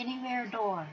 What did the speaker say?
anywhere door.